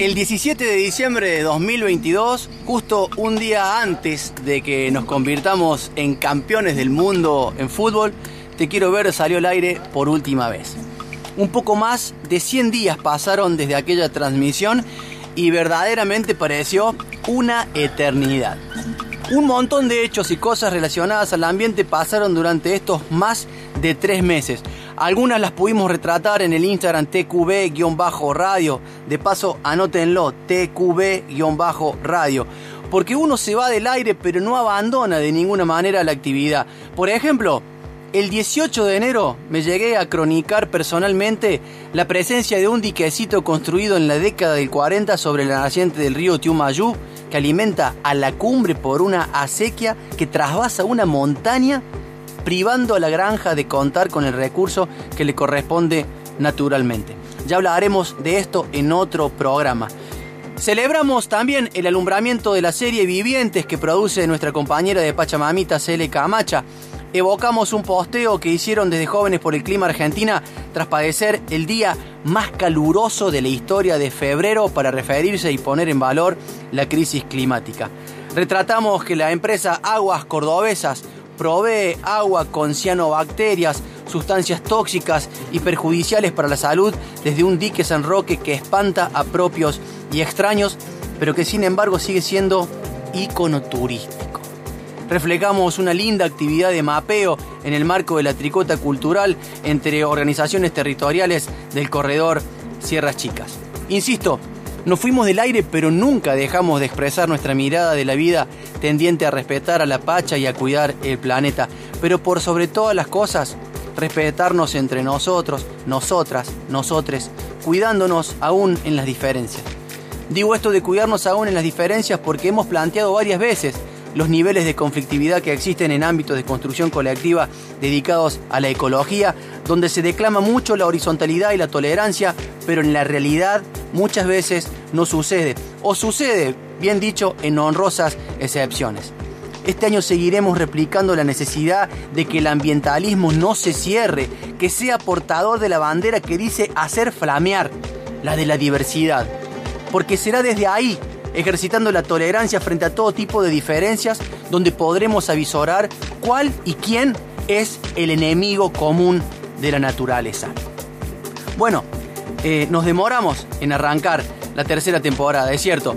El 17 de diciembre de 2022, justo un día antes de que nos convirtamos en campeones del mundo en fútbol, Te Quiero Ver salió al aire por última vez. Un poco más de 100 días pasaron desde aquella transmisión y verdaderamente pareció una eternidad. Un montón de hechos y cosas relacionadas al ambiente pasaron durante estos más de tres meses. Algunas las pudimos retratar en el Instagram TQB-radio. De paso, anótenlo, TQB-radio. Porque uno se va del aire pero no abandona de ninguna manera la actividad. Por ejemplo, el 18 de enero me llegué a cronicar personalmente la presencia de un diquecito construido en la década del 40 sobre la naciente del río Tiumayú que alimenta a la cumbre por una acequia que trasvasa una montaña privando a la granja de contar con el recurso que le corresponde naturalmente. Ya hablaremos de esto en otro programa. Celebramos también el alumbramiento de la serie Vivientes que produce nuestra compañera de Pachamamita Cele Camacha evocamos un posteo que hicieron desde Jóvenes por el Clima Argentina tras padecer el día más caluroso de la historia de febrero para referirse y poner en valor la crisis climática. Retratamos que la empresa Aguas Cordobesas provee agua con cianobacterias, sustancias tóxicas y perjudiciales para la salud desde un dique San Roque que espanta a propios y extraños, pero que sin embargo sigue siendo ícono turístico reflejamos una linda actividad de mapeo en el marco de la tricota cultural entre organizaciones territoriales del corredor Sierras Chicas. Insisto, nos fuimos del aire pero nunca dejamos de expresar nuestra mirada de la vida tendiente a respetar a la Pacha y a cuidar el planeta, pero por sobre todas las cosas, respetarnos entre nosotros, nosotras, nosotres, cuidándonos aún en las diferencias. Digo esto de cuidarnos aún en las diferencias porque hemos planteado varias veces los niveles de conflictividad que existen en ámbitos de construcción colectiva dedicados a la ecología, donde se declama mucho la horizontalidad y la tolerancia, pero en la realidad muchas veces no sucede, o sucede, bien dicho, en honrosas excepciones. Este año seguiremos replicando la necesidad de que el ambientalismo no se cierre, que sea portador de la bandera que dice hacer flamear, la de la diversidad, porque será desde ahí ejercitando la tolerancia frente a todo tipo de diferencias, donde podremos avisorar cuál y quién es el enemigo común de la naturaleza. Bueno, eh, nos demoramos en arrancar la tercera temporada, es cierto,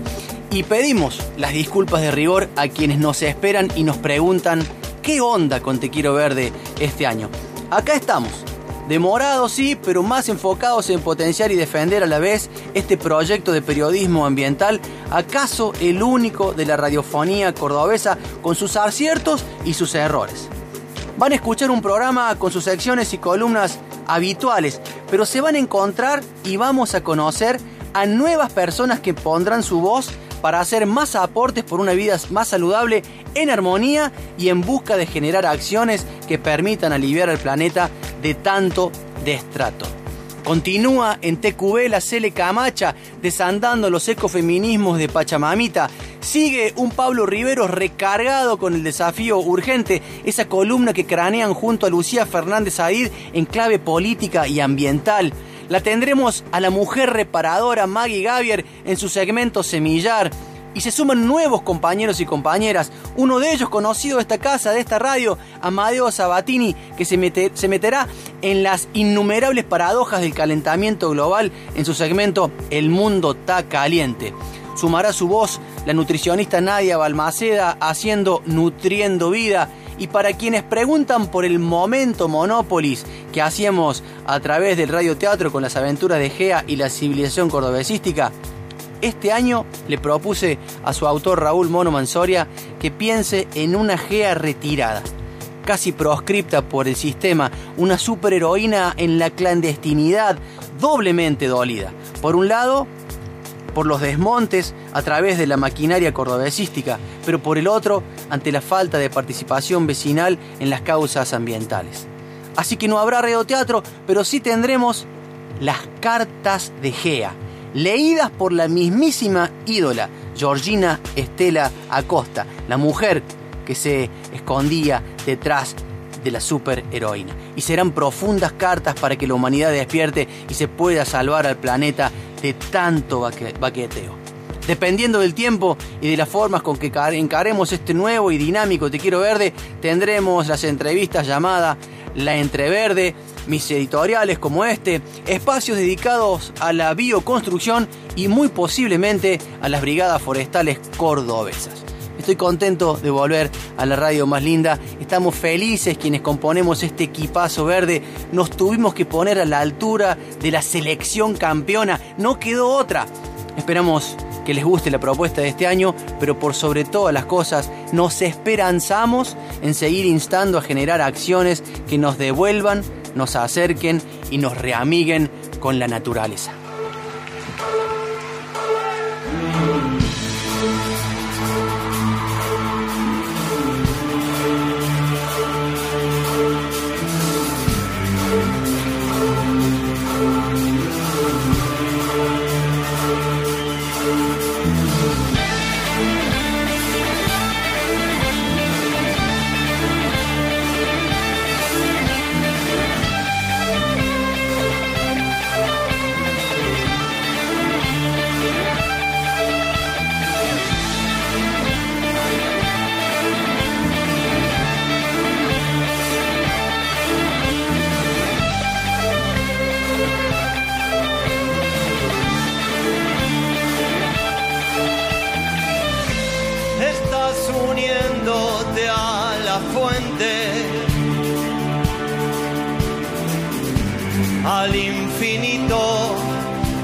y pedimos las disculpas de rigor a quienes nos esperan y nos preguntan qué onda con Te Quiero Verde este año. Acá estamos, Demorados sí, pero más enfocados en potenciar y defender a la vez este proyecto de periodismo ambiental, acaso el único de la radiofonía cordobesa con sus aciertos y sus errores. Van a escuchar un programa con sus secciones y columnas habituales, pero se van a encontrar y vamos a conocer a nuevas personas que pondrán su voz para hacer más aportes por una vida más saludable, en armonía y en busca de generar acciones que permitan aliviar al planeta de tanto destrato. Continúa en TQV la Cele Camacha desandando los ecofeminismos de Pachamamita. Sigue un Pablo Rivero recargado con el desafío urgente, esa columna que cranean junto a Lucía Fernández Aid en clave política y ambiental. La tendremos a la mujer reparadora Maggie Gavier en su segmento Semillar. Y se suman nuevos compañeros y compañeras. Uno de ellos, conocido de esta casa, de esta radio, Amadeo Sabatini, que se, se meterá en las innumerables paradojas del calentamiento global en su segmento El mundo está caliente. Sumará su voz la nutricionista Nadia Balmaceda haciendo Nutriendo Vida y para quienes preguntan por el momento Monópolis que hacíamos a través del radioteatro con las aventuras de Gea y la civilización cordobesística, este año le propuse a su autor Raúl Mono Mansoria que piense en una Gea retirada, casi proscripta por el sistema, una superheroína en la clandestinidad, doblemente dolida. Por un lado, por los desmontes a través de la maquinaria cordobesística, pero por el otro ante la falta de participación vecinal en las causas ambientales. Así que no habrá radioteatro, pero sí tendremos las cartas de Gea, leídas por la mismísima ídola, Georgina Estela Acosta, la mujer que se escondía detrás de la superheroína. Y serán profundas cartas para que la humanidad despierte y se pueda salvar al planeta de tanto baqueteo. Dependiendo del tiempo y de las formas con que encaremos este nuevo y dinámico Te Quiero Verde, tendremos las entrevistas llamadas La Entreverde, mis editoriales como este, espacios dedicados a la bioconstrucción y muy posiblemente a las brigadas forestales cordobesas. Estoy contento de volver a la radio más linda. Estamos felices quienes componemos este equipazo verde. Nos tuvimos que poner a la altura de la selección campeona. No quedó otra. Esperamos que les guste la propuesta de este año, pero por sobre todas las cosas nos esperanzamos en seguir instando a generar acciones que nos devuelvan, nos acerquen y nos reamiguen con la naturaleza.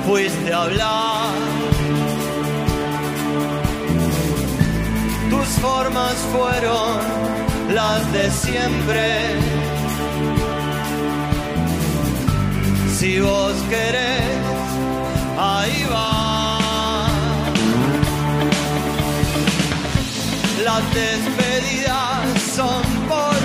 fuiste hablar. Tus formas fueron las de siempre. Si vos querés, ahí va. Las despedidas son por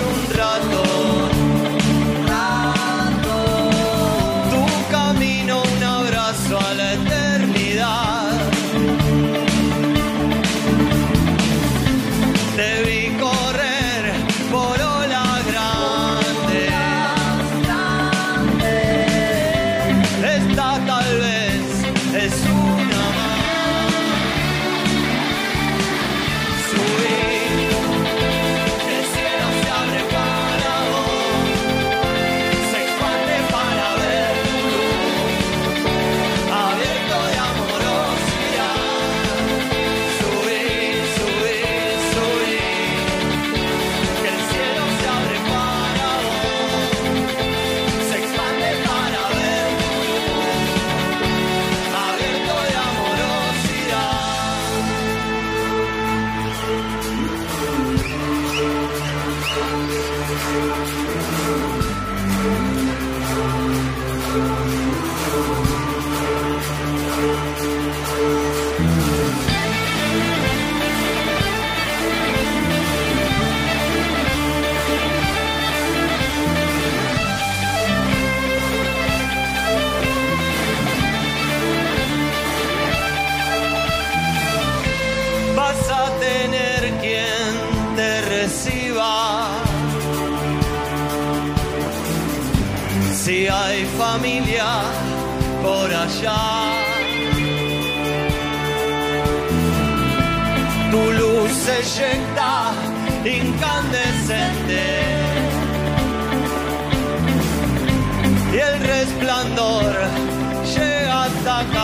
familia por allá. Tu luz se eyecta incandescente y el resplandor llega hasta acá.